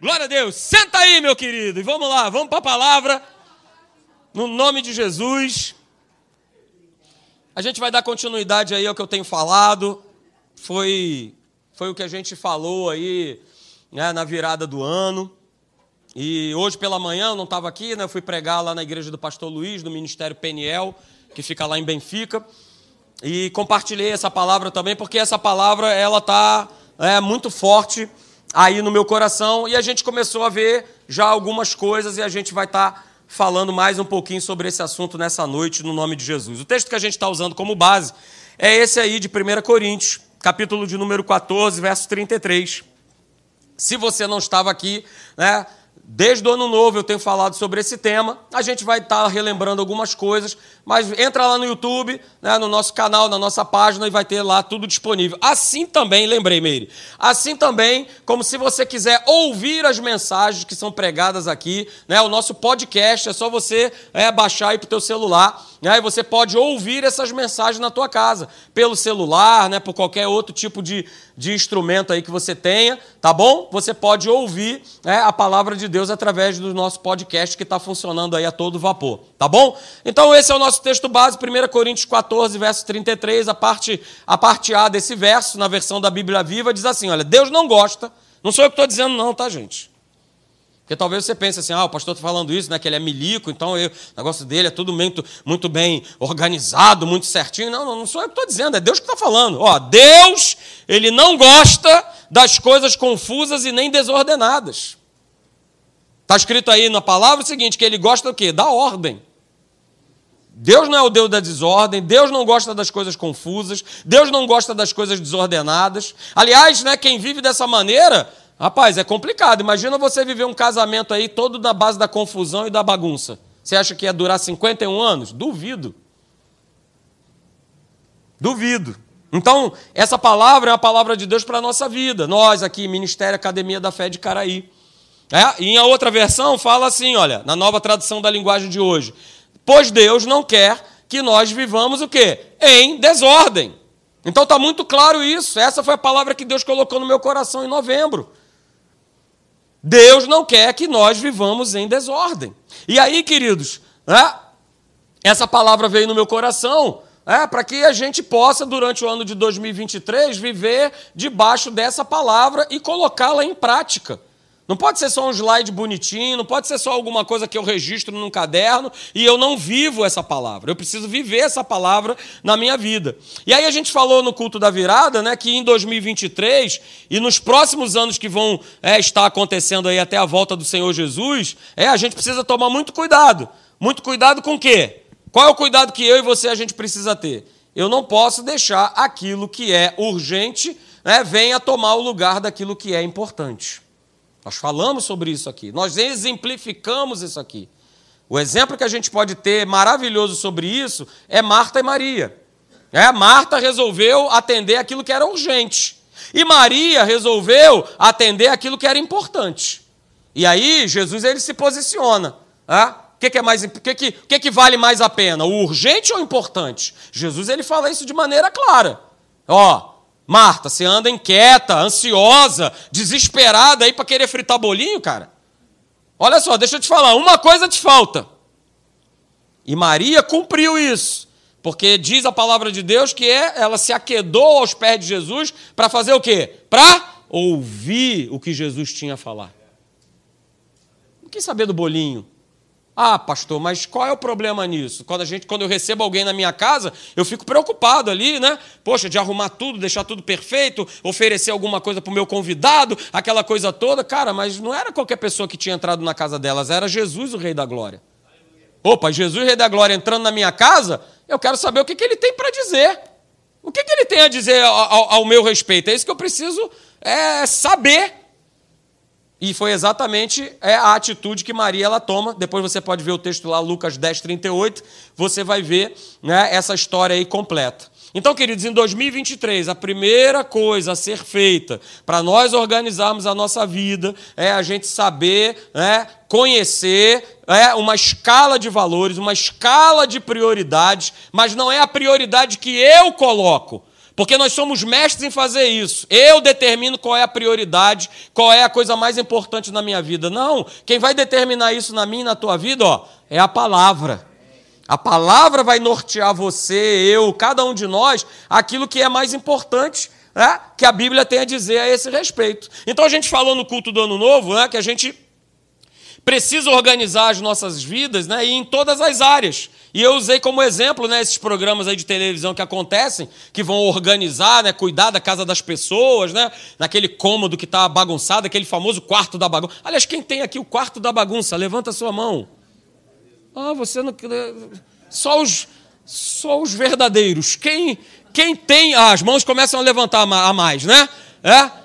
Glória a Deus. Senta aí, meu querido, e vamos lá, vamos para a palavra. No nome de Jesus. A gente vai dar continuidade aí ao que eu tenho falado. Foi, foi o que a gente falou aí né, na virada do ano. E hoje pela manhã, eu não estava aqui, né, eu fui pregar lá na igreja do pastor Luiz, do Ministério Peniel, que fica lá em Benfica. E compartilhei essa palavra também, porque essa palavra ela está é, muito forte aí no meu coração e a gente começou a ver já algumas coisas e a gente vai estar tá falando mais um pouquinho sobre esse assunto nessa noite, no nome de Jesus. O texto que a gente está usando como base é esse aí de 1 Coríntios, capítulo de número 14, verso 33. Se você não estava aqui, né, Desde o ano novo eu tenho falado sobre esse tema. A gente vai estar relembrando algumas coisas, mas entra lá no YouTube, né, no nosso canal, na nossa página e vai ter lá tudo disponível. Assim também, lembrei, Meire, assim também, como se você quiser ouvir as mensagens que são pregadas aqui, né, o nosso podcast é só você é, baixar aí para o teu celular, né, e você pode ouvir essas mensagens na tua casa, pelo celular, né, por qualquer outro tipo de, de instrumento aí que você tenha, tá bom? Você pode ouvir né, a palavra de Deus através do nosso podcast que está funcionando aí a todo vapor, tá bom? Então esse é o nosso texto base, 1 Coríntios 14, verso 33, a parte, a parte A desse verso, na versão da Bíblia Viva, diz assim, olha, Deus não gosta, não sou eu que estou dizendo não, tá gente? Porque talvez você pense assim, ah, o pastor está falando isso, né, que ele é milico, então eu, o negócio dele é tudo muito, muito bem organizado, muito certinho. Não, não, não sou eu que estou dizendo, é Deus que está falando. Ó, Deus, ele não gosta das coisas confusas e nem desordenadas. Está escrito aí na palavra o seguinte, que ele gosta do quê? Da ordem. Deus não é o Deus da desordem, Deus não gosta das coisas confusas, Deus não gosta das coisas desordenadas. Aliás, né, quem vive dessa maneira Rapaz, é complicado. Imagina você viver um casamento aí todo na base da confusão e da bagunça. Você acha que ia durar 51 anos? Duvido. Duvido. Então, essa palavra é uma palavra de Deus para a nossa vida. Nós aqui, Ministério Academia da Fé de Caraí. É? E em outra versão fala assim, olha, na nova tradução da linguagem de hoje. Pois Deus não quer que nós vivamos o quê? Em desordem. Então está muito claro isso. Essa foi a palavra que Deus colocou no meu coração em novembro. Deus não quer que nós vivamos em desordem. E aí, queridos, né, essa palavra veio no meu coração é, para que a gente possa, durante o ano de 2023, viver debaixo dessa palavra e colocá-la em prática. Não pode ser só um slide bonitinho, não pode ser só alguma coisa que eu registro num caderno e eu não vivo essa palavra. Eu preciso viver essa palavra na minha vida. E aí a gente falou no culto da virada, né, que em 2023 e nos próximos anos que vão é, estar acontecendo aí até a volta do Senhor Jesus, é a gente precisa tomar muito cuidado. Muito cuidado com o quê? Qual é o cuidado que eu e você a gente precisa ter? Eu não posso deixar aquilo que é urgente né, venha tomar o lugar daquilo que é importante. Nós falamos sobre isso aqui, nós exemplificamos isso aqui. O exemplo que a gente pode ter maravilhoso sobre isso é Marta e Maria. É, Marta resolveu atender aquilo que era urgente. E Maria resolveu atender aquilo que era importante. E aí Jesus ele se posiciona. É? O que, que, é mais, o que, que, o que, que vale mais a pena, o urgente ou o importante? Jesus ele fala isso de maneira clara. Ó, Marta, você anda inquieta, ansiosa, desesperada aí para querer fritar bolinho, cara? Olha só, deixa eu te falar, uma coisa te falta. E Maria cumpriu isso, porque diz a palavra de Deus que é, ela se aquedou aos pés de Jesus para fazer o quê? Para ouvir o que Jesus tinha a falar. Não quis saber do bolinho. Ah, pastor, mas qual é o problema nisso? Quando, a gente, quando eu recebo alguém na minha casa, eu fico preocupado ali, né? Poxa, de arrumar tudo, deixar tudo perfeito, oferecer alguma coisa para o meu convidado, aquela coisa toda. Cara, mas não era qualquer pessoa que tinha entrado na casa delas, era Jesus, o Rei da Glória. Opa, Jesus, Rei da Glória, entrando na minha casa, eu quero saber o que, que ele tem para dizer. O que, que ele tem a dizer ao, ao, ao meu respeito? É isso que eu preciso é, saber. E foi exatamente é, a atitude que Maria ela toma. Depois você pode ver o texto lá, Lucas 10, 38. Você vai ver né, essa história aí completa. Então, queridos, em 2023, a primeira coisa a ser feita para nós organizarmos a nossa vida é a gente saber, né, conhecer é, uma escala de valores, uma escala de prioridades, mas não é a prioridade que eu coloco, Porque nós somos mestres em fazer isso. Eu determino qual é a prioridade, qual é a coisa mais importante na minha vida. Não, quem vai determinar isso na minha e na tua vida, ó, é a palavra. A palavra vai nortear você, eu, cada um de nós, aquilo que é mais importante né, que a Bíblia tem a dizer a esse respeito. Então a gente falou no culto do Ano Novo né, que a gente precisa organizar as nossas vidas né, e em todas as áreas. E eu usei como exemplo né, esses programas aí de televisão que acontecem, que vão organizar, né, cuidar da casa das pessoas, né, naquele cômodo que está bagunçado, aquele famoso quarto da bagunça. Aliás, quem tem aqui o quarto da bagunça? Levanta a sua mão. Ah, você não. Só os, só os verdadeiros. Quem, quem tem. Ah, as mãos começam a levantar a mais, né? É?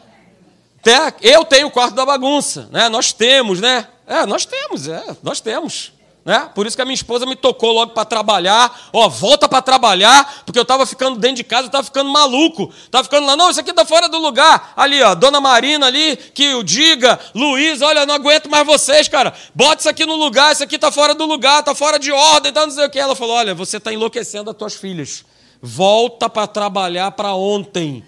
Eu tenho o quarto da bagunça, né? Nós temos, né? É, nós temos, é, nós temos. Né? Por isso que a minha esposa me tocou logo para trabalhar. Ó, volta para trabalhar, porque eu estava ficando dentro de casa, eu estava ficando maluco. Estava ficando lá, não, isso aqui está fora do lugar. Ali, ó, Dona Marina ali, que o diga, Luiz, olha, não aguento mais vocês, cara. Bota isso aqui no lugar, isso aqui está fora do lugar, está fora de ordem, tá não sei o que. Ela falou: olha, você está enlouquecendo as tuas filhas. Volta para trabalhar para ontem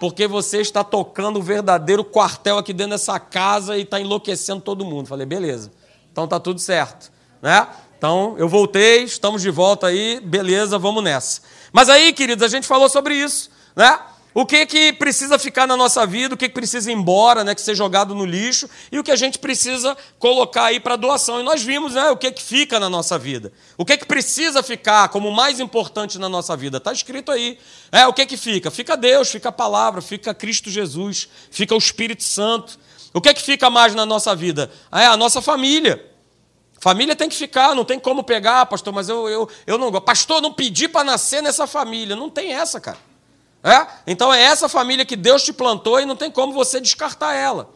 porque você está tocando o verdadeiro quartel aqui dentro dessa casa e está enlouquecendo todo mundo. Falei, beleza, então tá tudo certo. Né? Então, eu voltei, estamos de volta aí, beleza, vamos nessa. Mas aí, queridos, a gente falou sobre isso, né? O que que precisa ficar na nossa vida, o que, que precisa ir embora, né, que ser jogado no lixo, e o que a gente precisa colocar aí para doação. E nós vimos né, o que, que fica na nossa vida. O que, que precisa ficar como mais importante na nossa vida. Está escrito aí. É, o que, que fica? Fica Deus, fica a palavra, fica Cristo Jesus, fica o Espírito Santo. O que, que fica mais na nossa vida? É a nossa família. Família tem que ficar, não tem como pegar, pastor, mas eu, eu, eu não gosto. Pastor, não pedi para nascer nessa família. Não tem essa, cara. É? Então é essa família que Deus te plantou e não tem como você descartar ela.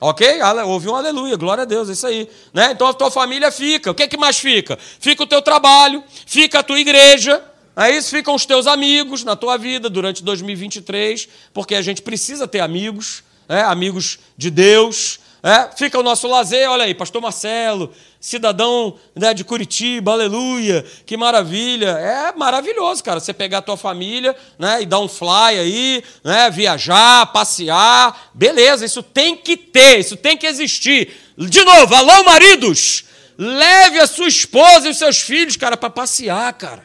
Ok? Houve um aleluia, glória a Deus, é isso aí. Né? Então a tua família fica. O que, é que mais fica? Fica o teu trabalho, fica a tua igreja, é isso? Ficam os teus amigos na tua vida durante 2023, porque a gente precisa ter amigos, é? amigos de Deus. É? Fica o nosso lazer, olha aí, pastor Marcelo, cidadão né, de Curitiba, aleluia, que maravilha. É maravilhoso, cara, você pegar a tua família né, e dar um fly aí, né, viajar, passear, beleza, isso tem que ter, isso tem que existir. De novo, alô maridos, leve a sua esposa e os seus filhos, cara, para passear, cara.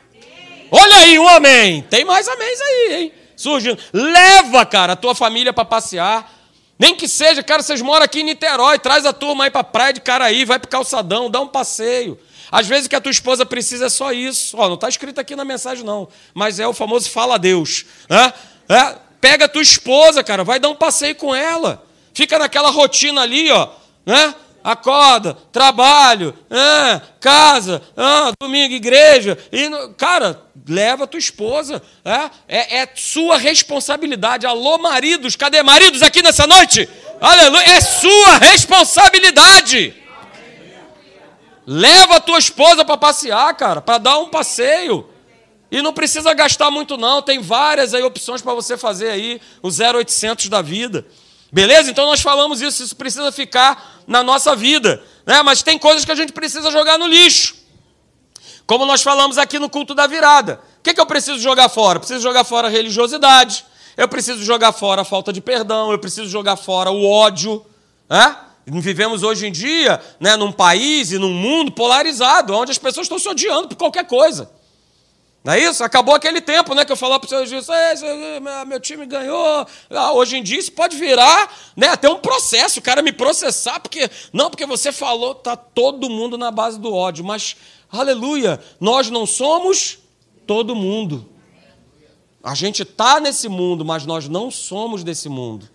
Olha aí, um amém. Tem mais amém aí, hein? Surgindo. Leva, cara, a tua família para passear. Nem que seja, cara, vocês moram aqui em Niterói, traz a turma aí para praia de Caraí, vai para calçadão, dá um passeio. Às vezes o que a tua esposa precisa é só isso. Ó, não está escrito aqui na mensagem, não. Mas é o famoso fala a Deus. Né? É, pega a tua esposa, cara, vai dar um passeio com ela. Fica naquela rotina ali, ó. Né? Acorda, trabalho, ah, casa, ah, domingo, igreja. E, cara, leva tua esposa. É, é, é, sua responsabilidade. Alô, maridos, cadê maridos aqui nessa noite? Aleluia, é sua responsabilidade. Leva a tua esposa para passear, cara, para dar um passeio. E não precisa gastar muito, não. Tem várias aí opções para você fazer aí, o 0800 da vida. Beleza? Então nós falamos isso, isso precisa ficar na nossa vida. Né? Mas tem coisas que a gente precisa jogar no lixo. Como nós falamos aqui no culto da virada. O que, que eu preciso jogar fora? Eu preciso jogar fora a religiosidade, eu preciso jogar fora a falta de perdão, eu preciso jogar fora o ódio. Né? Vivemos hoje em dia né, num país e num mundo polarizado, onde as pessoas estão se odiando por qualquer coisa. Não é isso? Acabou aquele tempo, né? Que eu falava para o seu juiz, meu time ganhou. Ah, hoje em dia isso pode virar né, até um processo, o cara me processar, porque. Não, porque você falou, tá todo mundo na base do ódio. Mas, aleluia, nós não somos todo mundo. A gente está nesse mundo, mas nós não somos desse mundo.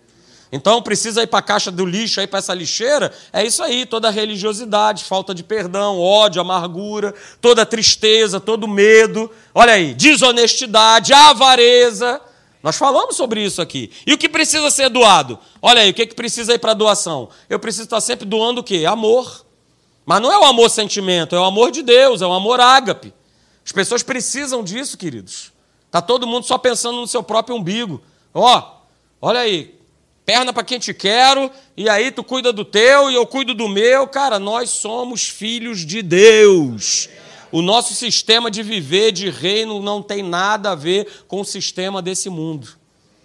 Então precisa ir para a caixa do lixo, aí para essa lixeira, é isso aí, toda religiosidade, falta de perdão, ódio, amargura, toda tristeza, todo medo, olha aí, desonestidade, avareza. Nós falamos sobre isso aqui. E o que precisa ser doado? Olha aí, o que, que precisa ir para doação? Eu preciso estar sempre doando o quê? Amor. Mas não é o amor sentimento, é o amor de Deus, é o amor ágape. As pessoas precisam disso, queridos. Está todo mundo só pensando no seu próprio umbigo. Ó, olha aí, perna para quem te quero, e aí tu cuida do teu e eu cuido do meu. Cara, nós somos filhos de Deus. O nosso sistema de viver, de reino, não tem nada a ver com o sistema desse mundo.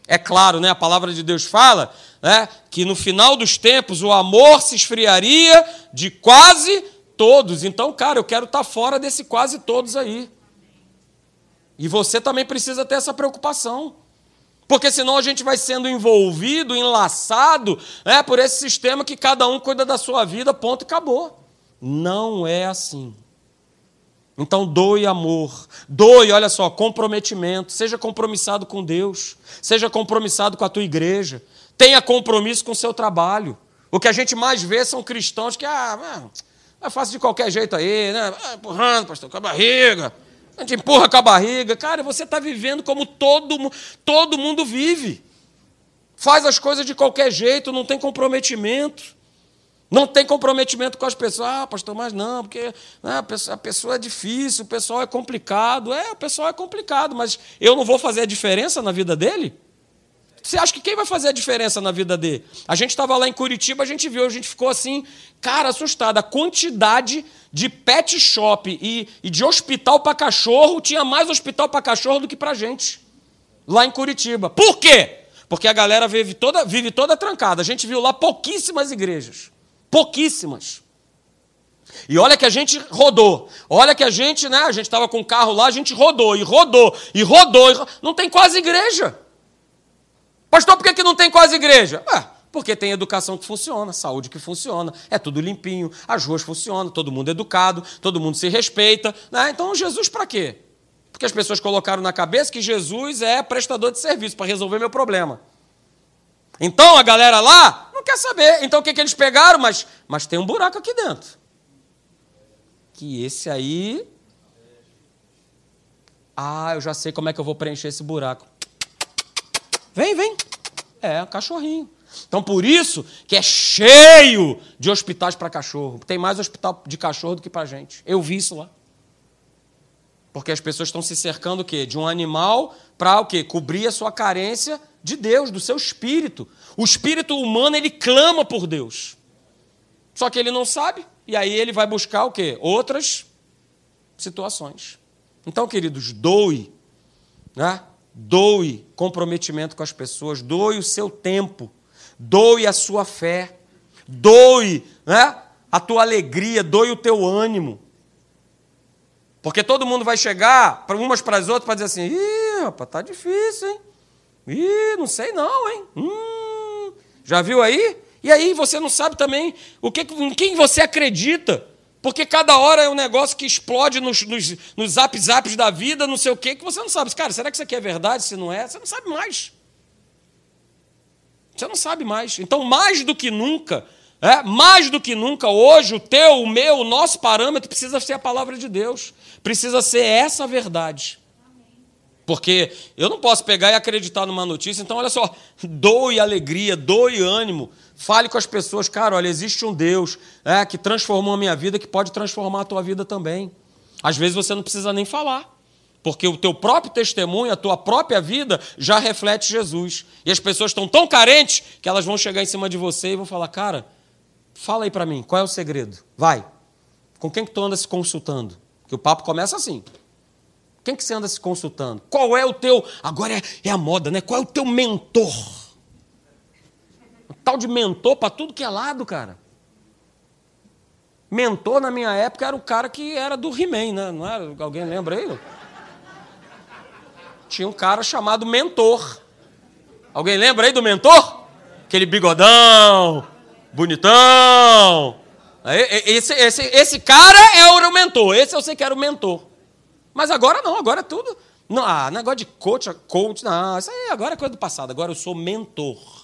É claro, né? A palavra de Deus fala né, que no final dos tempos o amor se esfriaria de quase todos. Então, cara, eu quero estar fora desse quase todos aí. E você também precisa ter essa preocupação. Porque senão a gente vai sendo envolvido, enlaçado né, por esse sistema que cada um cuida da sua vida, ponto e acabou. Não é assim. Então, doe amor, doe, olha só, comprometimento, seja compromissado com Deus, seja compromissado com a tua igreja, tenha compromisso com o seu trabalho. O que a gente mais vê são cristãos que, ah, é fácil de qualquer jeito aí, né? Ah, empurrando, pastor, com a barriga. A gente empurra com a barriga. Cara, você está vivendo como todo, todo mundo vive. Faz as coisas de qualquer jeito, não tem comprometimento. Não tem comprometimento com as pessoas. Ah, pastor, mas não, porque né, a, pessoa, a pessoa é difícil, o pessoal é complicado. É, o pessoal é complicado, mas eu não vou fazer a diferença na vida dele? Você acha que quem vai fazer a diferença na vida dele? A gente estava lá em Curitiba, a gente viu, a gente ficou assim, cara, assustado. A quantidade de pet shop e, e de hospital para cachorro, tinha mais hospital para cachorro do que para gente. Lá em Curitiba. Por quê? Porque a galera vive toda, vive toda trancada. A gente viu lá pouquíssimas igrejas. Pouquíssimas. E olha que a gente rodou. Olha que a gente, né? A gente estava com o carro lá, a gente rodou e rodou e rodou. E Não tem quase igreja. Pastor, por que, que não tem quase igreja? Ah, porque tem educação que funciona, saúde que funciona, é tudo limpinho, as ruas funcionam, todo mundo é educado, todo mundo se respeita. Né? Então, Jesus para quê? Porque as pessoas colocaram na cabeça que Jesus é prestador de serviço para resolver meu problema. Então a galera lá não quer saber. Então o que, que eles pegaram? Mas, mas tem um buraco aqui dentro. Que esse aí. Ah, eu já sei como é que eu vou preencher esse buraco. Vem, vem. É, cachorrinho. Então, por isso que é cheio de hospitais para cachorro. Tem mais hospital de cachorro do que para gente. Eu vi isso lá. Porque as pessoas estão se cercando o quê? De um animal para o quê? Cobrir a sua carência de Deus, do seu espírito. O espírito humano, ele clama por Deus. Só que ele não sabe, e aí ele vai buscar o quê? Outras situações. Então, queridos, doe, né? Doe comprometimento com as pessoas, doe o seu tempo, doe a sua fé, doe né? a tua alegria, doe o teu ânimo. Porque todo mundo vai chegar para umas para as outras para dizer assim: ih, rapaz, tá difícil, hein? Ih, não sei não, hein? Hum, já viu aí? E aí você não sabe também o que, em quem você acredita. Porque cada hora é um negócio que explode nos, nos, nos zap zaps da vida, não sei o quê, que você não sabe. Cara, será que isso aqui é verdade? Se não é, você não sabe mais. Você não sabe mais. Então, mais do que nunca, é, mais do que nunca, hoje, o teu, o meu, o nosso parâmetro precisa ser a palavra de Deus. Precisa ser essa verdade. Porque eu não posso pegar e acreditar numa notícia. Então, olha só, doe alegria, doe ânimo. Fale com as pessoas, cara, olha, existe um Deus é, que transformou a minha vida, que pode transformar a tua vida também. Às vezes você não precisa nem falar. Porque o teu próprio testemunho, a tua própria vida já reflete Jesus. E as pessoas estão tão carentes que elas vão chegar em cima de você e vão falar: "Cara, fala aí para mim, qual é o segredo? Vai. Com quem que tu anda se consultando?" Que o papo começa assim. Quem que você anda se consultando? Qual é o teu. Agora é, é a moda, né? Qual é o teu mentor? Tal de mentor para tudo que é lado, cara. Mentor na minha época era o cara que era do He-Man, né? Não era? Alguém lembra aí? Tinha um cara chamado mentor. Alguém lembra aí do mentor? Aquele bigodão, bonitão. Esse, esse, esse cara é o mentor. Esse eu sei que era o mentor. Mas agora não, agora é tudo. Não, ah, negócio de coach, coach, não, isso aí agora é coisa do passado, agora eu sou mentor.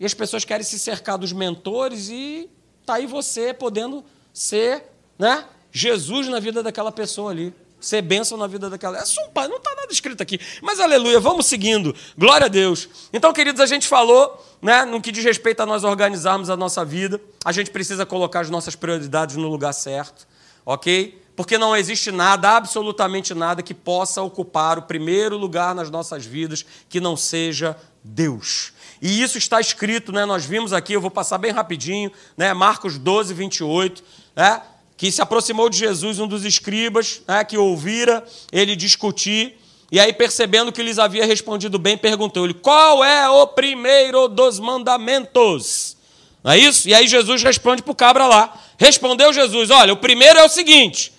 E as pessoas querem se cercar dos mentores e tá aí você podendo ser, né, Jesus na vida daquela pessoa ali. Ser bênção na vida daquela. É só um pai, não está nada escrito aqui. Mas aleluia, vamos seguindo. Glória a Deus. Então, queridos, a gente falou, né, no que diz respeito a nós organizarmos a nossa vida, a gente precisa colocar as nossas prioridades no lugar certo, ok? porque não existe nada, absolutamente nada, que possa ocupar o primeiro lugar nas nossas vidas que não seja Deus. E isso está escrito, né? nós vimos aqui, eu vou passar bem rapidinho, né? Marcos 12, 28, né? que se aproximou de Jesus um dos escribas, né? que ouvira ele discutir E aí, percebendo que lhes havia respondido bem, perguntou-lhe: Qual é o primeiro dos mandamentos? Não é isso? E aí Jesus responde para o cabra lá. Respondeu Jesus: Olha, o primeiro é o seguinte.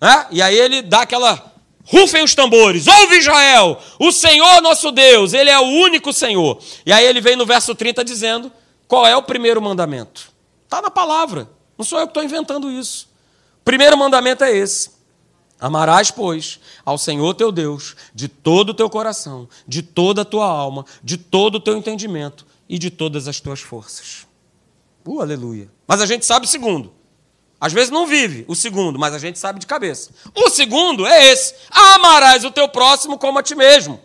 Né? E aí ele dá aquela. Rufem os tambores, ouve Israel, o Senhor nosso Deus, Ele é o único Senhor. E aí ele vem no verso 30 dizendo: qual é o primeiro mandamento? Está na palavra, não sou eu que estou inventando isso. O primeiro mandamento é esse: Amarás, pois, ao Senhor teu Deus de todo o teu coração, de toda a tua alma, de todo o teu entendimento e de todas as tuas forças. Uh, aleluia. Mas a gente sabe o segundo. Às vezes não vive o segundo, mas a gente sabe de cabeça. O segundo é esse: amarás o teu próximo como a ti mesmo.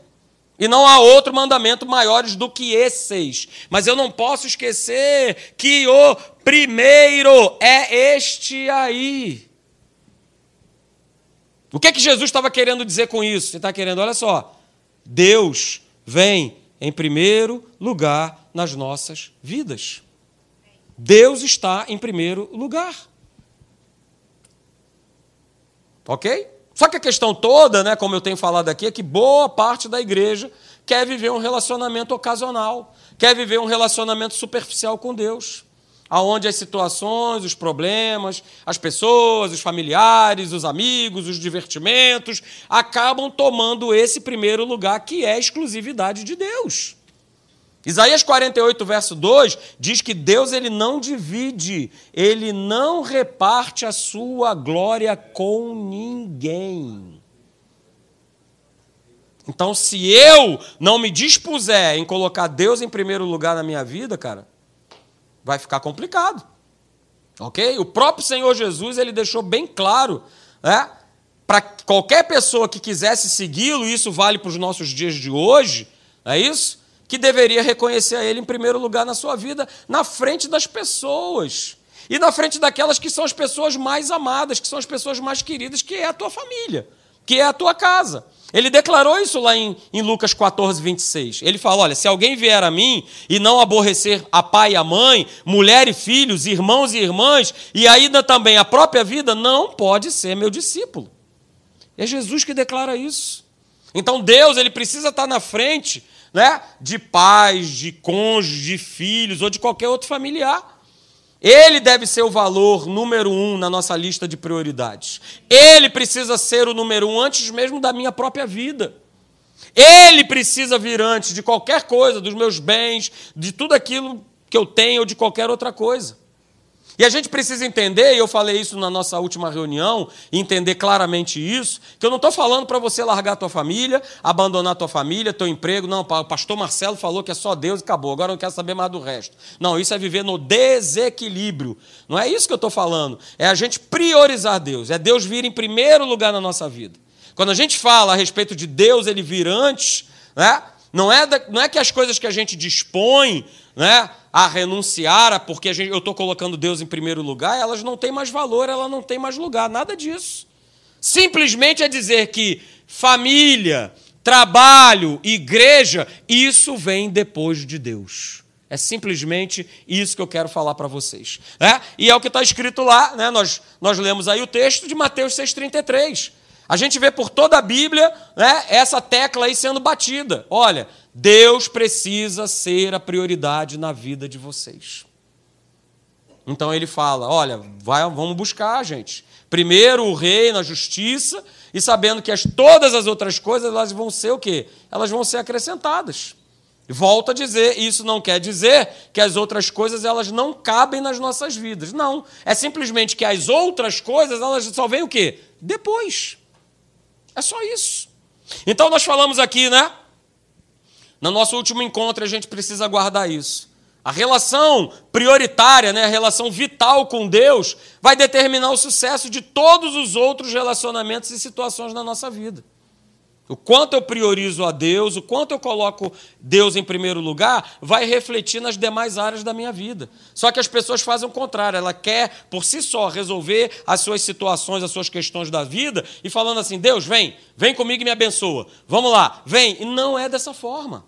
E não há outro mandamento maiores do que esses. Mas eu não posso esquecer que o primeiro é este aí. O que é que Jesus estava querendo dizer com isso? Ele está querendo, olha só, Deus vem em primeiro lugar nas nossas vidas. Deus está em primeiro lugar. Ok? Só que a questão toda, né, como eu tenho falado aqui, é que boa parte da igreja quer viver um relacionamento ocasional, quer viver um relacionamento superficial com Deus, aonde as situações, os problemas, as pessoas, os familiares, os amigos, os divertimentos acabam tomando esse primeiro lugar que é a exclusividade de Deus. Isaías 48, verso 2 diz que Deus ele não divide, ele não reparte a sua glória com ninguém. Então, se eu não me dispuser em colocar Deus em primeiro lugar na minha vida, cara, vai ficar complicado. Ok? O próprio Senhor Jesus ele deixou bem claro, né? Para qualquer pessoa que quisesse segui-lo, isso vale para os nossos dias de hoje, é isso? Que deveria reconhecer a Ele em primeiro lugar na sua vida, na frente das pessoas. E na frente daquelas que são as pessoas mais amadas, que são as pessoas mais queridas, que é a tua família, que é a tua casa. Ele declarou isso lá em, em Lucas 14, 26. Ele fala: Olha, se alguém vier a mim e não aborrecer a pai e a mãe, mulher e filhos, irmãos e irmãs, e ainda também a própria vida, não pode ser meu discípulo. É Jesus que declara isso. Então Deus, ele precisa estar na frente né, de pais, de cônjuges, de filhos ou de qualquer outro familiar. Ele deve ser o valor número um na nossa lista de prioridades. Ele precisa ser o número um antes mesmo da minha própria vida. Ele precisa vir antes de qualquer coisa, dos meus bens, de tudo aquilo que eu tenho ou de qualquer outra coisa. E a gente precisa entender, e eu falei isso na nossa última reunião, entender claramente isso, que eu não estou falando para você largar a tua família, abandonar a tua família, teu emprego. Não, o pastor Marcelo falou que é só Deus e acabou, agora eu não quero saber mais do resto. Não, isso é viver no desequilíbrio. Não é isso que eu estou falando. É a gente priorizar Deus, é Deus vir em primeiro lugar na nossa vida. Quando a gente fala a respeito de Deus, ele vir antes, né? não, é da, não é que as coisas que a gente dispõe né, a renunciar, porque gente, eu estou colocando Deus em primeiro lugar, elas não têm mais valor, ela não tem mais lugar, nada disso. Simplesmente é dizer que família, trabalho, igreja, isso vem depois de Deus. É simplesmente isso que eu quero falar para vocês. Né? E é o que está escrito lá, né? nós, nós lemos aí o texto de Mateus 6,33. A gente vê por toda a Bíblia né, essa tecla aí sendo batida. Olha, Deus precisa ser a prioridade na vida de vocês. Então ele fala: olha, vai, vamos buscar, gente. Primeiro o reino, a justiça, e sabendo que as, todas as outras coisas elas vão ser o quê? Elas vão ser acrescentadas. Volto a dizer, isso não quer dizer que as outras coisas elas não cabem nas nossas vidas. Não. É simplesmente que as outras coisas elas só vêm o quê? Depois. É só isso. Então nós falamos aqui, né? No nosso último encontro a gente precisa guardar isso. A relação prioritária, né, a relação vital com Deus, vai determinar o sucesso de todos os outros relacionamentos e situações na nossa vida. O quanto eu priorizo a Deus, o quanto eu coloco Deus em primeiro lugar, vai refletir nas demais áreas da minha vida. Só que as pessoas fazem o contrário, ela quer por si só resolver as suas situações, as suas questões da vida e falando assim: "Deus, vem, vem comigo e me abençoa. Vamos lá, vem". E não é dessa forma.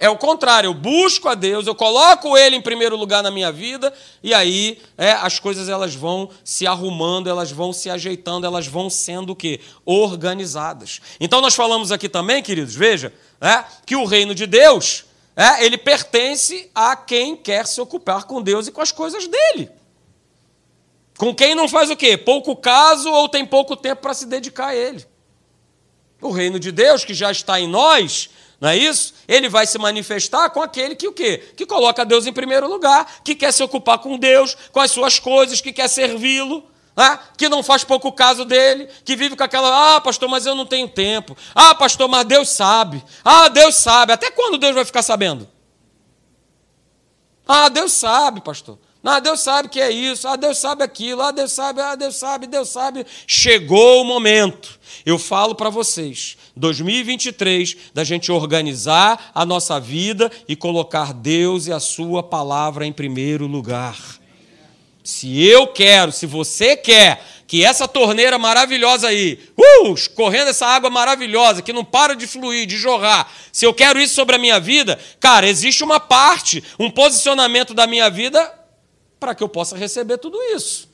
É o contrário, eu busco a Deus, eu coloco Ele em primeiro lugar na minha vida, e aí é, as coisas elas vão se arrumando, elas vão se ajeitando, elas vão sendo o quê? Organizadas. Então nós falamos aqui também, queridos, veja, é, que o reino de Deus, é, ele pertence a quem quer se ocupar com Deus e com as coisas dele. Com quem não faz o quê? Pouco caso ou tem pouco tempo para se dedicar a ele. O reino de Deus, que já está em nós, não é isso? Ele vai se manifestar com aquele que o quê? Que coloca Deus em primeiro lugar, que quer se ocupar com Deus, com as suas coisas, que quer servi-lo, né? que não faz pouco caso dele, que vive com aquela, ah, pastor, mas eu não tenho tempo. Ah, pastor, mas Deus sabe. Ah, Deus sabe. Até quando Deus vai ficar sabendo? Ah, Deus sabe, pastor. Ah, Deus sabe que é isso. Ah, Deus sabe aquilo. Ah, Deus sabe, ah, Deus sabe, Deus sabe. Chegou o momento. Eu falo para vocês, 2023, da gente organizar a nossa vida e colocar Deus e a sua palavra em primeiro lugar. Se eu quero, se você quer que essa torneira maravilhosa aí, uh, correndo essa água maravilhosa que não para de fluir, de jorrar, se eu quero isso sobre a minha vida, cara, existe uma parte, um posicionamento da minha vida para que eu possa receber tudo isso.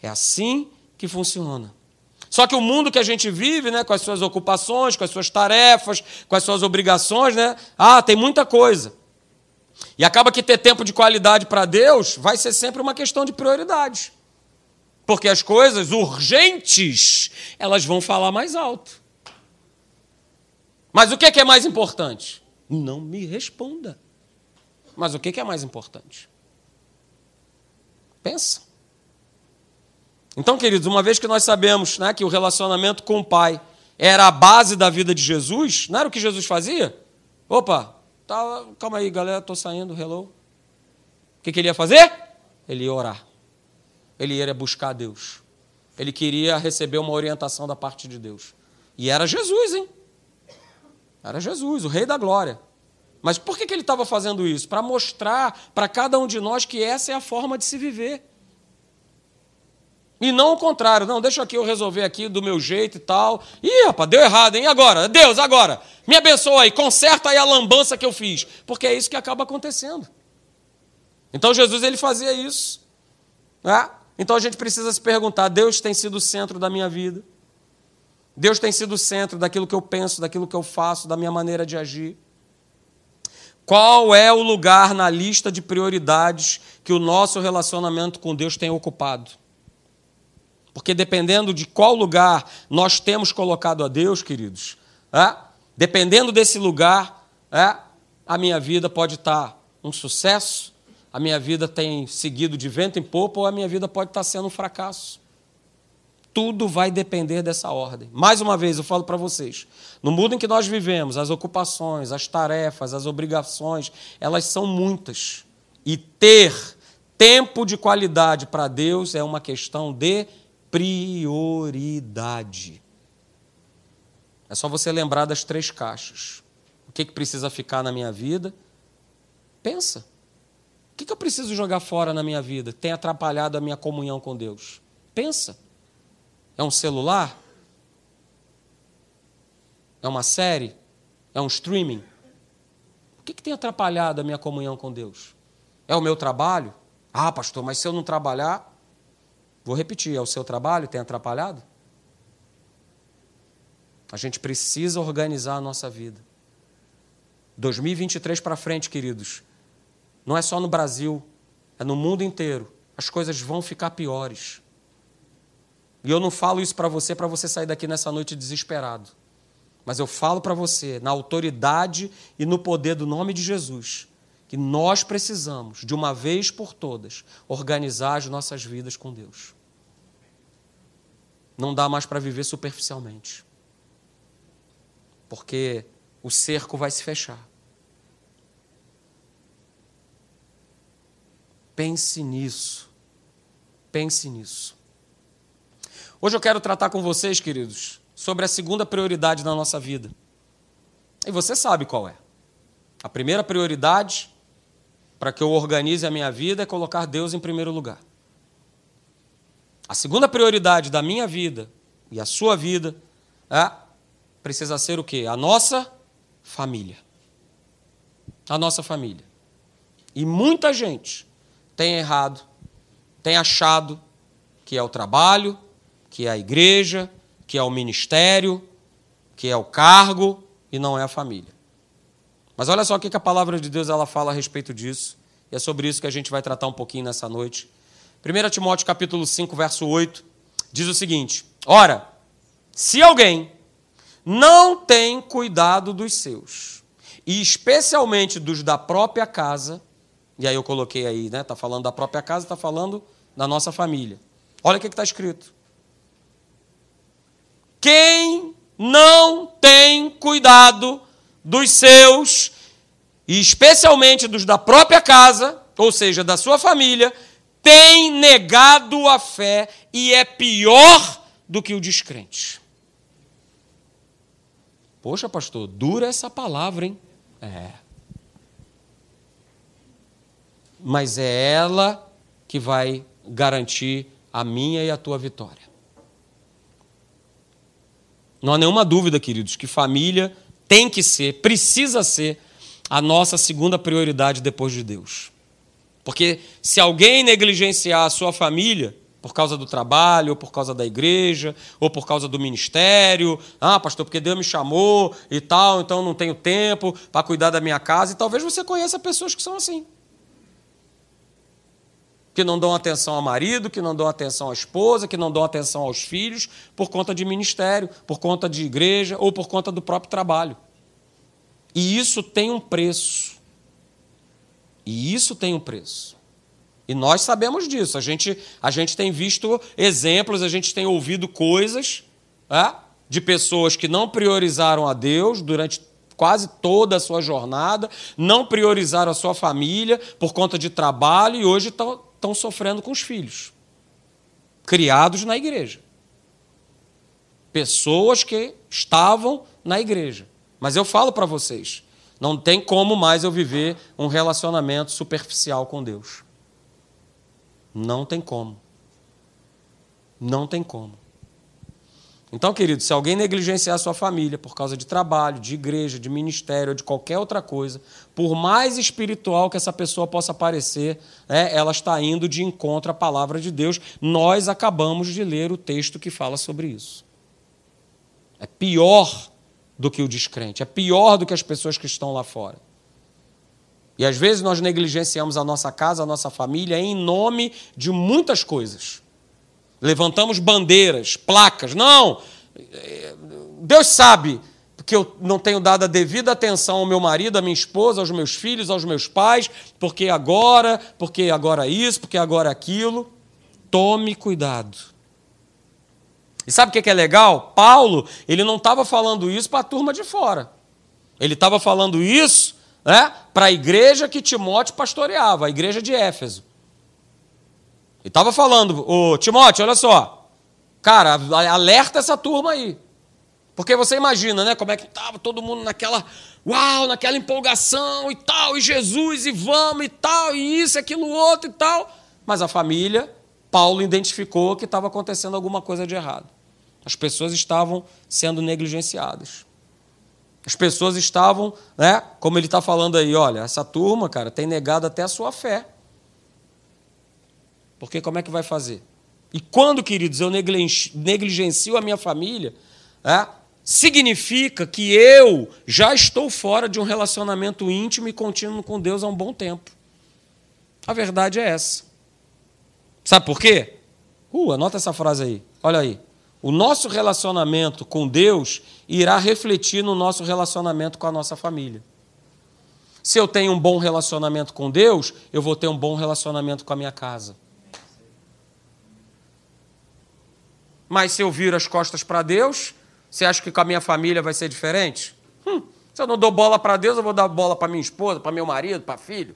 É assim que funciona. Só que o mundo que a gente vive, né, com as suas ocupações, com as suas tarefas, com as suas obrigações, né, ah, tem muita coisa. E acaba que ter tempo de qualidade para Deus vai ser sempre uma questão de prioridade. Porque as coisas urgentes, elas vão falar mais alto. Mas o que é mais importante? Não me responda. Mas o que é mais importante? Pensa. Então, queridos, uma vez que nós sabemos né, que o relacionamento com o Pai era a base da vida de Jesus, não era o que Jesus fazia? Opa, tá, calma aí, galera, estou saindo, hello. O que, que ele ia fazer? Ele ia orar. Ele ia buscar Deus. Ele queria receber uma orientação da parte de Deus. E era Jesus, hein? Era Jesus, o Rei da Glória. Mas por que, que ele estava fazendo isso? Para mostrar para cada um de nós que essa é a forma de se viver. E não o contrário, não, deixa aqui eu resolver aqui do meu jeito e tal. Ih, rapaz, deu errado, hein? Agora, Deus, agora, me abençoa aí, conserta aí a lambança que eu fiz. Porque é isso que acaba acontecendo. Então Jesus ele fazia isso. Né? Então a gente precisa se perguntar: Deus tem sido o centro da minha vida? Deus tem sido o centro daquilo que eu penso, daquilo que eu faço, da minha maneira de agir? Qual é o lugar na lista de prioridades que o nosso relacionamento com Deus tem ocupado? Porque dependendo de qual lugar nós temos colocado a Deus, queridos, é? dependendo desse lugar, é? a minha vida pode estar um sucesso, a minha vida tem seguido de vento em popa, ou a minha vida pode estar sendo um fracasso. Tudo vai depender dessa ordem. Mais uma vez, eu falo para vocês: no mundo em que nós vivemos, as ocupações, as tarefas, as obrigações, elas são muitas. E ter tempo de qualidade para Deus é uma questão de prioridade. É só você lembrar das três caixas. O que, que precisa ficar na minha vida? Pensa. O que, que eu preciso jogar fora na minha vida? Tem atrapalhado a minha comunhão com Deus? Pensa. É um celular? É uma série? É um streaming? O que, que tem atrapalhado a minha comunhão com Deus? É o meu trabalho? Ah, pastor, mas se eu não trabalhar. Vou repetir: é o seu trabalho tem atrapalhado? A gente precisa organizar a nossa vida. 2023 para frente, queridos. Não é só no Brasil, é no mundo inteiro. As coisas vão ficar piores. E eu não falo isso para você para você sair daqui nessa noite desesperado. Mas eu falo para você, na autoridade e no poder do nome de Jesus, que nós precisamos, de uma vez por todas, organizar as nossas vidas com Deus. Não dá mais para viver superficialmente. Porque o cerco vai se fechar. Pense nisso. Pense nisso. Hoje eu quero tratar com vocês, queridos, sobre a segunda prioridade da nossa vida. E você sabe qual é. A primeira prioridade para que eu organize a minha vida é colocar Deus em primeiro lugar. A segunda prioridade da minha vida e a sua vida é, precisa ser o quê? A nossa família. a nossa família. E muita gente tem errado, tem achado que é o trabalho, que é a igreja, que é o ministério, que é o cargo e não é a família. Mas olha só o que a palavra de Deus ela fala a respeito disso. E é sobre isso que a gente vai tratar um pouquinho nessa noite. 1 Timóteo capítulo 5, verso 8, diz o seguinte: Ora, se alguém não tem cuidado dos seus, e especialmente dos da própria casa, e aí eu coloquei aí, né? Está falando da própria casa, está falando da nossa família. Olha o que está escrito. Quem não tem cuidado dos seus, e especialmente dos da própria casa, ou seja, da sua família, tem negado a fé e é pior do que o descrente. Poxa, pastor, dura essa palavra, hein? É. Mas é ela que vai garantir a minha e a tua vitória. Não há nenhuma dúvida, queridos, que família tem que ser, precisa ser, a nossa segunda prioridade depois de Deus. Porque se alguém negligenciar a sua família, por causa do trabalho, ou por causa da igreja, ou por causa do ministério. Ah, pastor, porque Deus me chamou e tal, então não tenho tempo para cuidar da minha casa. E talvez você conheça pessoas que são assim. Que não dão atenção ao marido, que não dão atenção à esposa, que não dão atenção aos filhos, por conta de ministério, por conta de igreja ou por conta do próprio trabalho. E isso tem um preço. E isso tem um preço. E nós sabemos disso. A gente, a gente tem visto exemplos, a gente tem ouvido coisas é, de pessoas que não priorizaram a Deus durante quase toda a sua jornada, não priorizaram a sua família por conta de trabalho e hoje estão sofrendo com os filhos, criados na igreja. Pessoas que estavam na igreja. Mas eu falo para vocês, não tem como mais eu viver um relacionamento superficial com Deus. Não tem como. Não tem como. Então, querido, se alguém negligenciar a sua família por causa de trabalho, de igreja, de ministério ou de qualquer outra coisa, por mais espiritual que essa pessoa possa parecer, é, ela está indo de encontro à palavra de Deus. Nós acabamos de ler o texto que fala sobre isso. É pior do que o descrente, é pior do que as pessoas que estão lá fora. E às vezes nós negligenciamos a nossa casa, a nossa família, em nome de muitas coisas. Levantamos bandeiras, placas. Não! Deus sabe que eu não tenho dado a devida atenção ao meu marido, à minha esposa, aos meus filhos, aos meus pais, porque agora, porque agora isso, porque agora aquilo. Tome cuidado. E sabe o que é legal? Paulo, ele não estava falando isso para a turma de fora. Ele estava falando isso né, para a igreja que Timóteo pastoreava, a igreja de Éfeso. E estava falando, ô Timóteo, olha só, cara, alerta essa turma aí. Porque você imagina, né, como é que estava todo mundo naquela, uau, naquela empolgação e tal, e Jesus, e vamos e tal, e isso, aquilo, outro e tal. Mas a família, Paulo identificou que estava acontecendo alguma coisa de errado. As pessoas estavam sendo negligenciadas. As pessoas estavam, né, como ele está falando aí, olha, essa turma, cara, tem negado até a sua fé. Porque como é que vai fazer? E quando, queridos, eu negligencio a minha família, é, significa que eu já estou fora de um relacionamento íntimo e contínuo com Deus há um bom tempo. A verdade é essa. Sabe por quê? Uh, anota essa frase aí. Olha aí. O nosso relacionamento com Deus irá refletir no nosso relacionamento com a nossa família. Se eu tenho um bom relacionamento com Deus, eu vou ter um bom relacionamento com a minha casa. Mas se eu viro as costas para Deus, você acha que com a minha família vai ser diferente? Hum, se eu não dou bola para Deus, eu vou dar bola para minha esposa, para meu marido, para filho.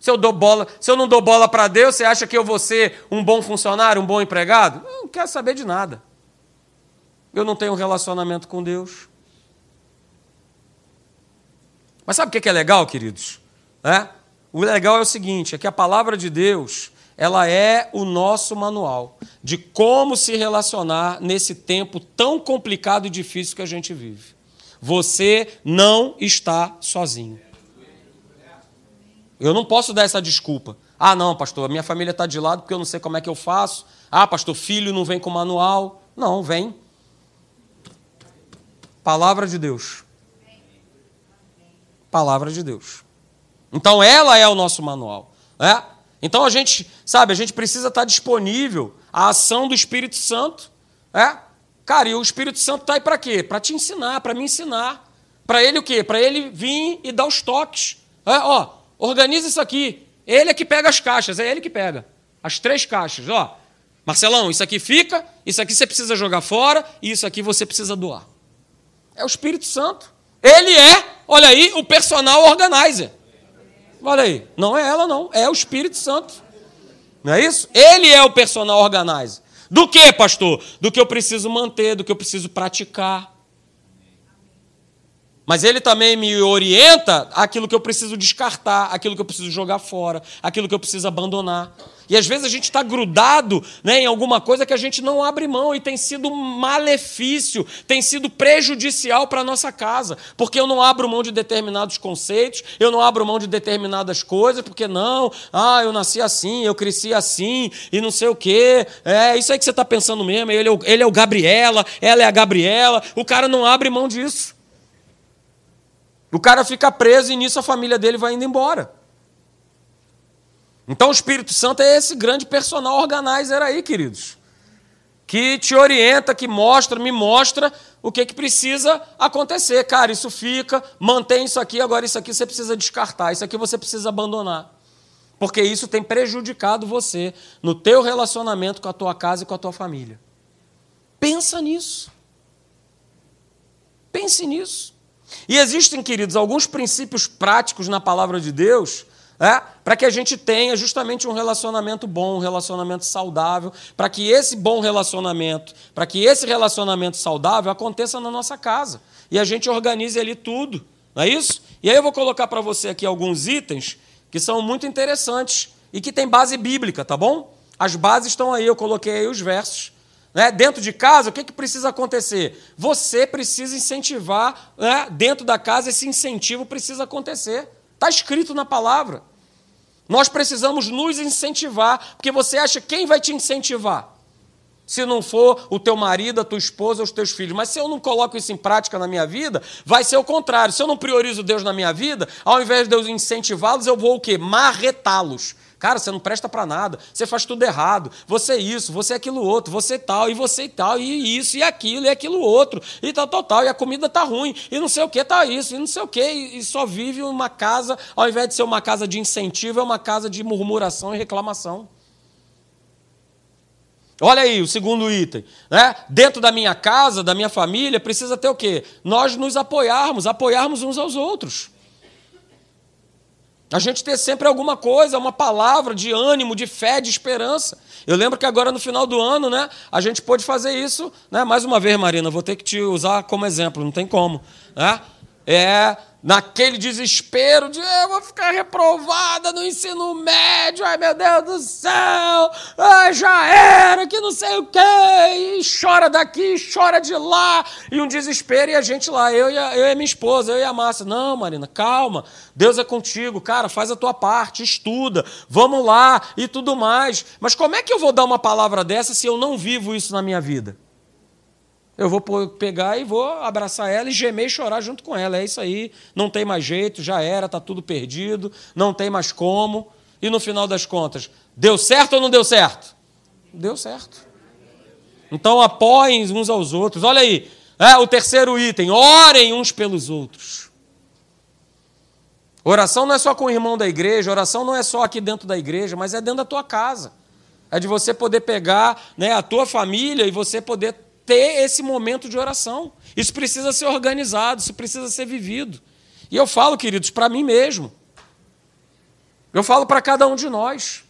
Se eu dou bola, se eu não dou bola para Deus, você acha que eu vou ser um bom funcionário, um bom empregado? Não quero saber de nada. Eu não tenho um relacionamento com Deus. Mas sabe o que é legal, queridos? É? O legal é o seguinte: é que a palavra de Deus ela é o nosso manual de como se relacionar nesse tempo tão complicado e difícil que a gente vive. Você não está sozinho. Eu não posso dar essa desculpa. Ah, não, pastor, a minha família está de lado porque eu não sei como é que eu faço. Ah, pastor, filho não vem com manual. Não, vem. Palavra de Deus. Palavra de Deus. Então ela é o nosso manual. Né? Então a gente, sabe, a gente precisa estar disponível à ação do Espírito Santo. É? Cara, e o Espírito Santo está aí para quê? Para te ensinar, para me ensinar. Para ele o quê? Para ele vir e dar os toques. É? Ó, organiza isso aqui. Ele é que pega as caixas, é ele que pega. As três caixas, ó. Marcelão, isso aqui fica, isso aqui você precisa jogar fora, e isso aqui você precisa doar. É o Espírito Santo. Ele é, olha aí, o personal organizer. Olha aí, não é ela, não, é o Espírito Santo. Não é isso? Ele é o personal organizer. Do que, pastor? Do que eu preciso manter, do que eu preciso praticar. Mas ele também me orienta aquilo que eu preciso descartar, aquilo que eu preciso jogar fora, aquilo que eu preciso abandonar. E às vezes a gente está grudado né, em alguma coisa que a gente não abre mão e tem sido malefício, tem sido prejudicial para a nossa casa. Porque eu não abro mão de determinados conceitos, eu não abro mão de determinadas coisas, porque não, ah, eu nasci assim, eu cresci assim, e não sei o quê. É isso aí que você está pensando mesmo. Ele é, o, ele é o Gabriela, ela é a Gabriela. O cara não abre mão disso. O cara fica preso e nisso a família dele vai indo embora. Então o Espírito Santo é esse grande personal organizer aí, queridos. Que te orienta, que mostra, me mostra o que, que precisa acontecer. Cara, isso fica, mantém isso aqui, agora isso aqui você precisa descartar, isso aqui você precisa abandonar. Porque isso tem prejudicado você no teu relacionamento com a tua casa e com a tua família. Pensa nisso. Pense nisso. E existem, queridos, alguns princípios práticos na palavra de Deus é, para que a gente tenha justamente um relacionamento bom, um relacionamento saudável, para que esse bom relacionamento, para que esse relacionamento saudável aconteça na nossa casa e a gente organize ali tudo, não é isso? E aí eu vou colocar para você aqui alguns itens que são muito interessantes e que têm base bíblica, tá bom? As bases estão aí, eu coloquei aí os versos. Né? Dentro de casa, o que, que precisa acontecer? Você precisa incentivar, né? dentro da casa, esse incentivo precisa acontecer. Está escrito na palavra. Nós precisamos nos incentivar, porque você acha quem vai te incentivar? Se não for o teu marido, a tua esposa, os teus filhos. Mas se eu não coloco isso em prática na minha vida, vai ser o contrário. Se eu não priorizo Deus na minha vida, ao invés de eu incentivá-los, eu vou o quê? Marretá-los. Cara, você não presta para nada, você faz tudo errado, você é isso, você é aquilo outro, você tal, e você tal, e isso, e aquilo, e aquilo outro, e tal, tal, tal, e a comida tá ruim, e não sei o que, tá isso, e não sei o que, e só vive uma casa, ao invés de ser uma casa de incentivo, é uma casa de murmuração e reclamação. Olha aí o segundo item. Né? Dentro da minha casa, da minha família, precisa ter o quê? Nós nos apoiarmos, apoiarmos uns aos outros. A gente ter sempre alguma coisa, uma palavra de ânimo, de fé, de esperança. Eu lembro que agora no final do ano, né, a gente pôde fazer isso, né? Mais uma vez, Marina, vou ter que te usar como exemplo, não tem como, né? É naquele desespero de eu vou ficar reprovada no ensino médio, ai meu Deus do céu, ai, já era, que não sei o quê, e chora daqui, chora de lá, e um desespero, e a gente lá, eu e a, eu e a minha esposa, eu e a Márcia, não, Marina, calma, Deus é contigo, cara, faz a tua parte, estuda, vamos lá, e tudo mais, mas como é que eu vou dar uma palavra dessa se eu não vivo isso na minha vida? Eu vou pegar e vou abraçar ela e gemer e chorar junto com ela. É isso aí, não tem mais jeito, já era, está tudo perdido, não tem mais como. E no final das contas, deu certo ou não deu certo? Deu certo. Então apoiem uns aos outros. Olha aí, é, o terceiro item: orem uns pelos outros. Oração não é só com o irmão da igreja, oração não é só aqui dentro da igreja, mas é dentro da tua casa. É de você poder pegar né, a tua família e você poder ter esse momento de oração. Isso precisa ser organizado, isso precisa ser vivido. E eu falo, queridos, para mim mesmo. Eu falo para cada um de nós.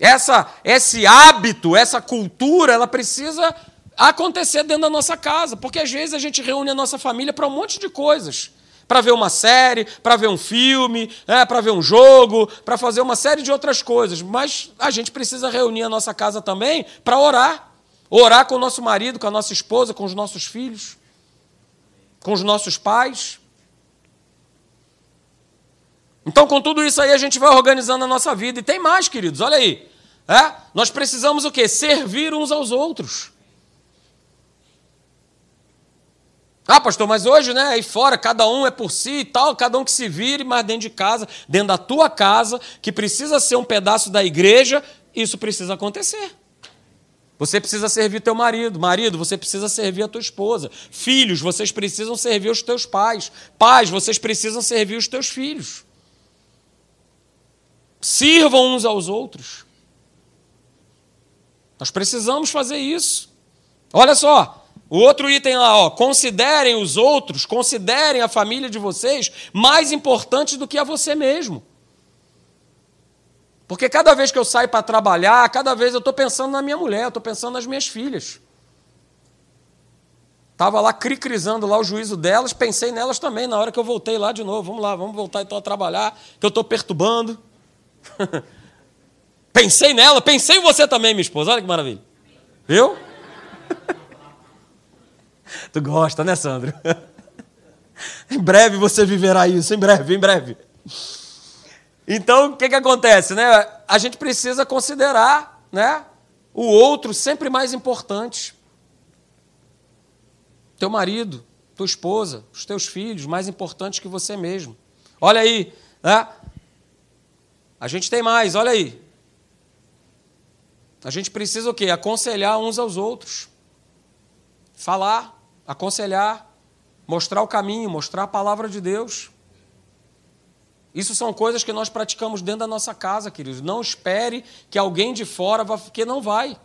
Essa, esse hábito, essa cultura, ela precisa acontecer dentro da nossa casa, porque às vezes a gente reúne a nossa família para um monte de coisas. Para ver uma série, para ver um filme, é, para ver um jogo, para fazer uma série de outras coisas. Mas a gente precisa reunir a nossa casa também para orar. Orar com o nosso marido, com a nossa esposa, com os nossos filhos, com os nossos pais. Então, com tudo isso aí, a gente vai organizando a nossa vida. E tem mais, queridos, olha aí. É? Nós precisamos o quê? Servir uns aos outros. Ah, pastor, mas hoje, né, aí fora, cada um é por si e tal, cada um que se vire, mas dentro de casa, dentro da tua casa, que precisa ser um pedaço da igreja, isso precisa acontecer. Você precisa servir teu marido. Marido, você precisa servir a tua esposa. Filhos, vocês precisam servir os teus pais. Pais, vocês precisam servir os teus filhos. Sirvam uns aos outros. Nós precisamos fazer isso. Olha só, o outro item lá, ó, considerem os outros, considerem a família de vocês mais importante do que a você mesmo. Porque cada vez que eu saio para trabalhar, cada vez eu estou pensando na minha mulher, eu estou pensando nas minhas filhas. Estava lá cricrizando lá o juízo delas, pensei nelas também na hora que eu voltei lá de novo. Vamos lá, vamos voltar então a trabalhar, que eu estou perturbando. pensei nela, pensei em você também, minha esposa. Olha que maravilha. Viu? tu gosta, né, Sandro? em breve você viverá isso, em breve, em breve. Então, o que, que acontece? Né? A gente precisa considerar né, o outro sempre mais importante. Teu marido, tua esposa, os teus filhos, mais importantes que você mesmo. Olha aí, né? A gente tem mais, olha aí. A gente precisa o quê? Aconselhar uns aos outros. Falar, aconselhar, mostrar o caminho, mostrar a palavra de Deus. Isso são coisas que nós praticamos dentro da nossa casa, queridos. Não espere que alguém de fora vá, porque não vai.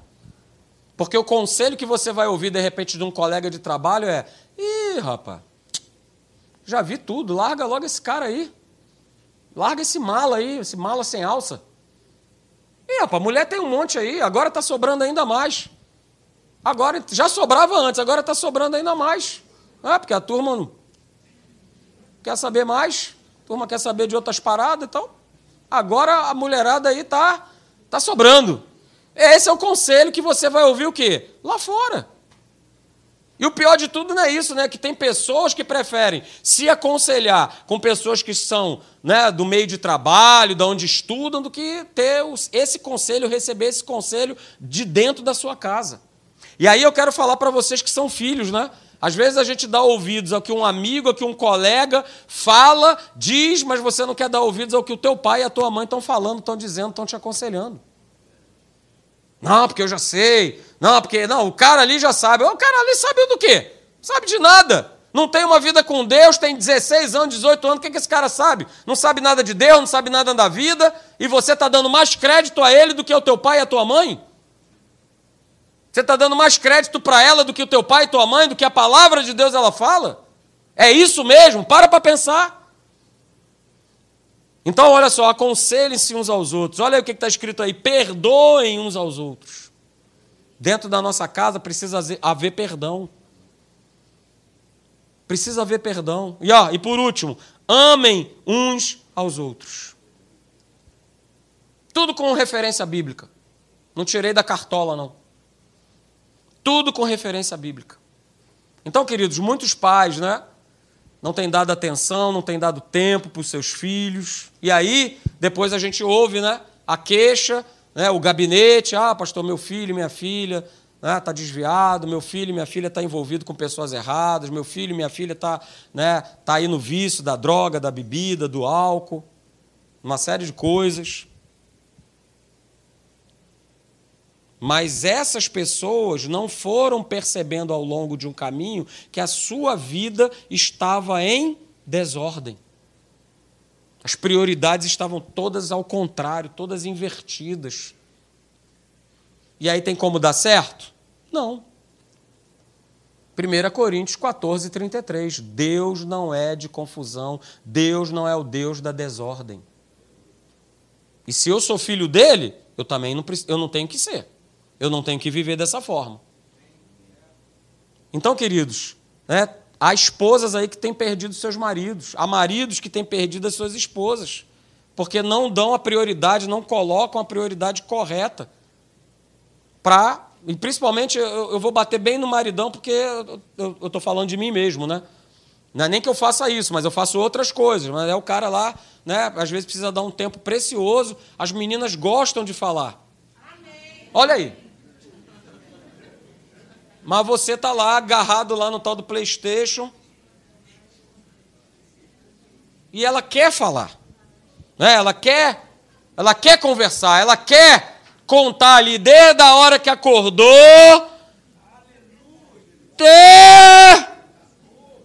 Porque o conselho que você vai ouvir de repente de um colega de trabalho é: ih, rapaz, já vi tudo, larga logo esse cara aí. Larga esse mala aí, esse mala sem alça. Ih, rapaz, mulher tem um monte aí, agora está sobrando ainda mais. Agora já sobrava antes, agora está sobrando ainda mais. É, porque a turma não quer saber mais turma quer saber de outras paradas, então agora a mulherada aí tá, tá sobrando. Esse é o conselho que você vai ouvir o quê? Lá fora. E o pior de tudo não é isso, né? Que tem pessoas que preferem se aconselhar com pessoas que são né, do meio de trabalho, de onde estudam, do que ter esse conselho, receber esse conselho de dentro da sua casa. E aí eu quero falar para vocês que são filhos, né? Às vezes a gente dá ouvidos ao que um amigo, ao que um colega fala, diz, mas você não quer dar ouvidos ao que o teu pai e a tua mãe estão falando, estão dizendo, estão te aconselhando. Não, porque eu já sei. Não, porque não, o cara ali já sabe. O cara ali sabe do quê? Sabe de nada. Não tem uma vida com Deus, tem 16 anos, 18 anos, o que, que esse cara sabe? Não sabe nada de Deus, não sabe nada da vida, e você está dando mais crédito a ele do que ao teu pai e à tua mãe? Você está dando mais crédito para ela do que o teu pai e tua mãe, do que a palavra de Deus ela fala? É isso mesmo? Para para pensar. Então, olha só, aconselhem-se uns aos outros. Olha aí o que está escrito aí: perdoem uns aos outros. Dentro da nossa casa precisa haver perdão. Precisa haver perdão. E, ó, e por último, amem uns aos outros. Tudo com referência bíblica. Não tirei da cartola, não. Tudo com referência bíblica. Então, queridos, muitos pais, né? Não têm dado atenção, não têm dado tempo para os seus filhos. E aí, depois a gente ouve, né? A queixa, né? o gabinete, ah, pastor, meu filho, minha filha está né, desviado, meu filho minha filha estão tá envolvidos com pessoas erradas, meu filho minha filha está né, tá aí no vício da droga, da bebida, do álcool, uma série de coisas. Mas essas pessoas não foram percebendo ao longo de um caminho que a sua vida estava em desordem. As prioridades estavam todas ao contrário, todas invertidas. E aí tem como dar certo? Não. 1 Coríntios 14, 33. Deus não é de confusão, Deus não é o Deus da desordem. E se eu sou filho dele, eu também não, eu não tenho que ser. Eu não tenho que viver dessa forma. Então, queridos, né, há esposas aí que têm perdido seus maridos, há maridos que têm perdido as suas esposas, porque não dão a prioridade, não colocam a prioridade correta para. E principalmente eu, eu, vou bater bem no maridão, porque eu estou falando de mim mesmo, né? Não é nem que eu faça isso, mas eu faço outras coisas. Mas é o cara lá, né? Às vezes precisa dar um tempo precioso. As meninas gostam de falar. Amém. Olha aí. Mas você tá lá agarrado lá no tal do PlayStation. E ela quer falar. Né? Ela quer, ela quer conversar, ela quer contar ali desde a hora que acordou.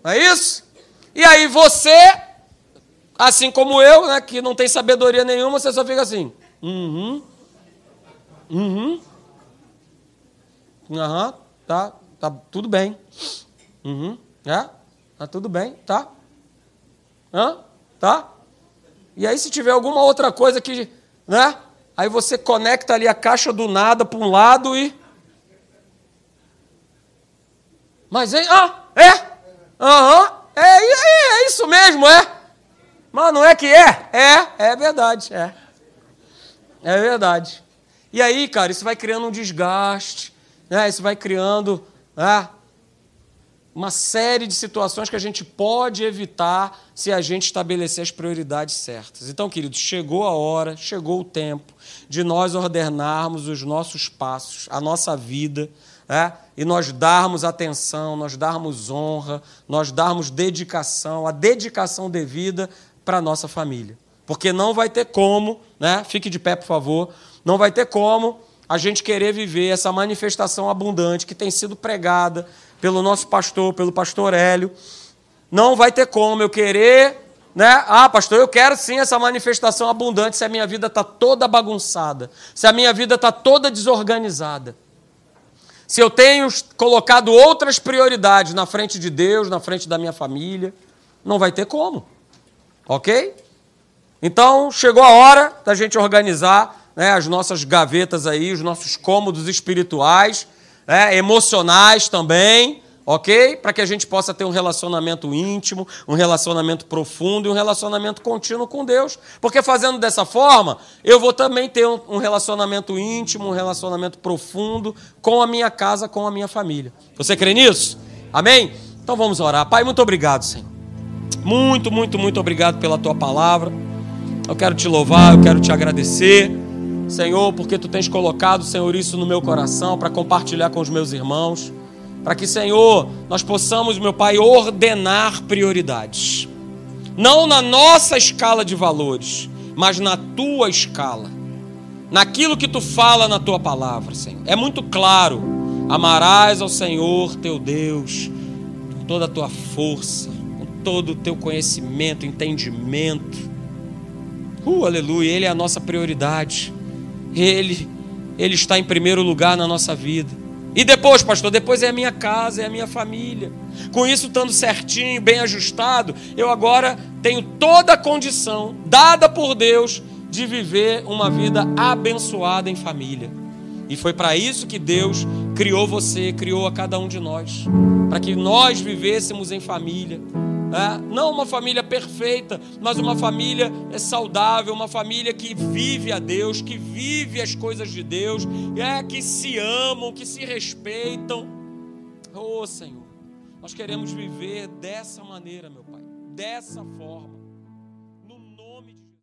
Não é isso? E aí você, assim como eu, né, que não tem sabedoria nenhuma, você só fica assim. Uhum. Uhum. Aham, uhum, tá, tá tudo bem. Uhum. É? Tá tudo bem, tá? Hã? Tá? E aí se tiver alguma outra coisa que, né? Aí você conecta ali a caixa do nada para um lado e Mas hein? Ah, é? Aham, uhum. é, é, é isso mesmo, é. Mas não é que é? É, é verdade, é. É verdade. E aí, cara, isso vai criando um desgaste, né? isso vai criando né? uma série de situações que a gente pode evitar se a gente estabelecer as prioridades certas. Então, queridos, chegou a hora, chegou o tempo de nós ordenarmos os nossos passos, a nossa vida, é? e nós darmos atenção, nós darmos honra, nós darmos dedicação, a dedicação devida para a nossa família. Porque não vai ter como, né? fique de pé, por favor, não vai ter como a gente querer viver essa manifestação abundante que tem sido pregada pelo nosso pastor, pelo pastor Hélio. Não vai ter como eu querer, né? Ah, pastor, eu quero sim essa manifestação abundante se a minha vida está toda bagunçada, se a minha vida está toda desorganizada se eu tenho colocado outras prioridades na frente de Deus, na frente da minha família, não vai ter como. Ok? Então, chegou a hora da gente organizar né, as nossas gavetas aí, os nossos cômodos espirituais, né, emocionais também, ok? Para que a gente possa ter um relacionamento íntimo, um relacionamento profundo e um relacionamento contínuo com Deus. Porque fazendo dessa forma, eu vou também ter um relacionamento íntimo, um relacionamento profundo com a minha casa, com a minha família. Você crê nisso? Amém? Então vamos orar. Pai, muito obrigado, Senhor. Muito, muito, muito obrigado pela tua palavra. Eu quero te louvar, eu quero te agradecer. Senhor, porque tu tens colocado, Senhor, isso no meu coração para compartilhar com os meus irmãos. Para que, Senhor, nós possamos, meu Pai, ordenar prioridades. Não na nossa escala de valores, mas na tua escala. Naquilo que tu fala na tua palavra, Senhor. É muito claro. Amarás ao Senhor teu Deus com toda a tua força, com todo o teu conhecimento, entendimento. Uh, aleluia, Ele é a nossa prioridade. Ele, Ele está em primeiro lugar na nossa vida. E depois, pastor, depois é a minha casa, é a minha família. Com isso estando certinho, bem ajustado, eu agora tenho toda a condição dada por Deus de viver uma vida abençoada em família. E foi para isso que Deus criou você, criou a cada um de nós, para que nós vivêssemos em família é, não uma família perfeita, mas uma família saudável, uma família que vive a Deus, que vive as coisas de Deus, é, que se amam, que se respeitam. Oh Senhor, nós queremos viver dessa maneira, meu Pai, dessa forma.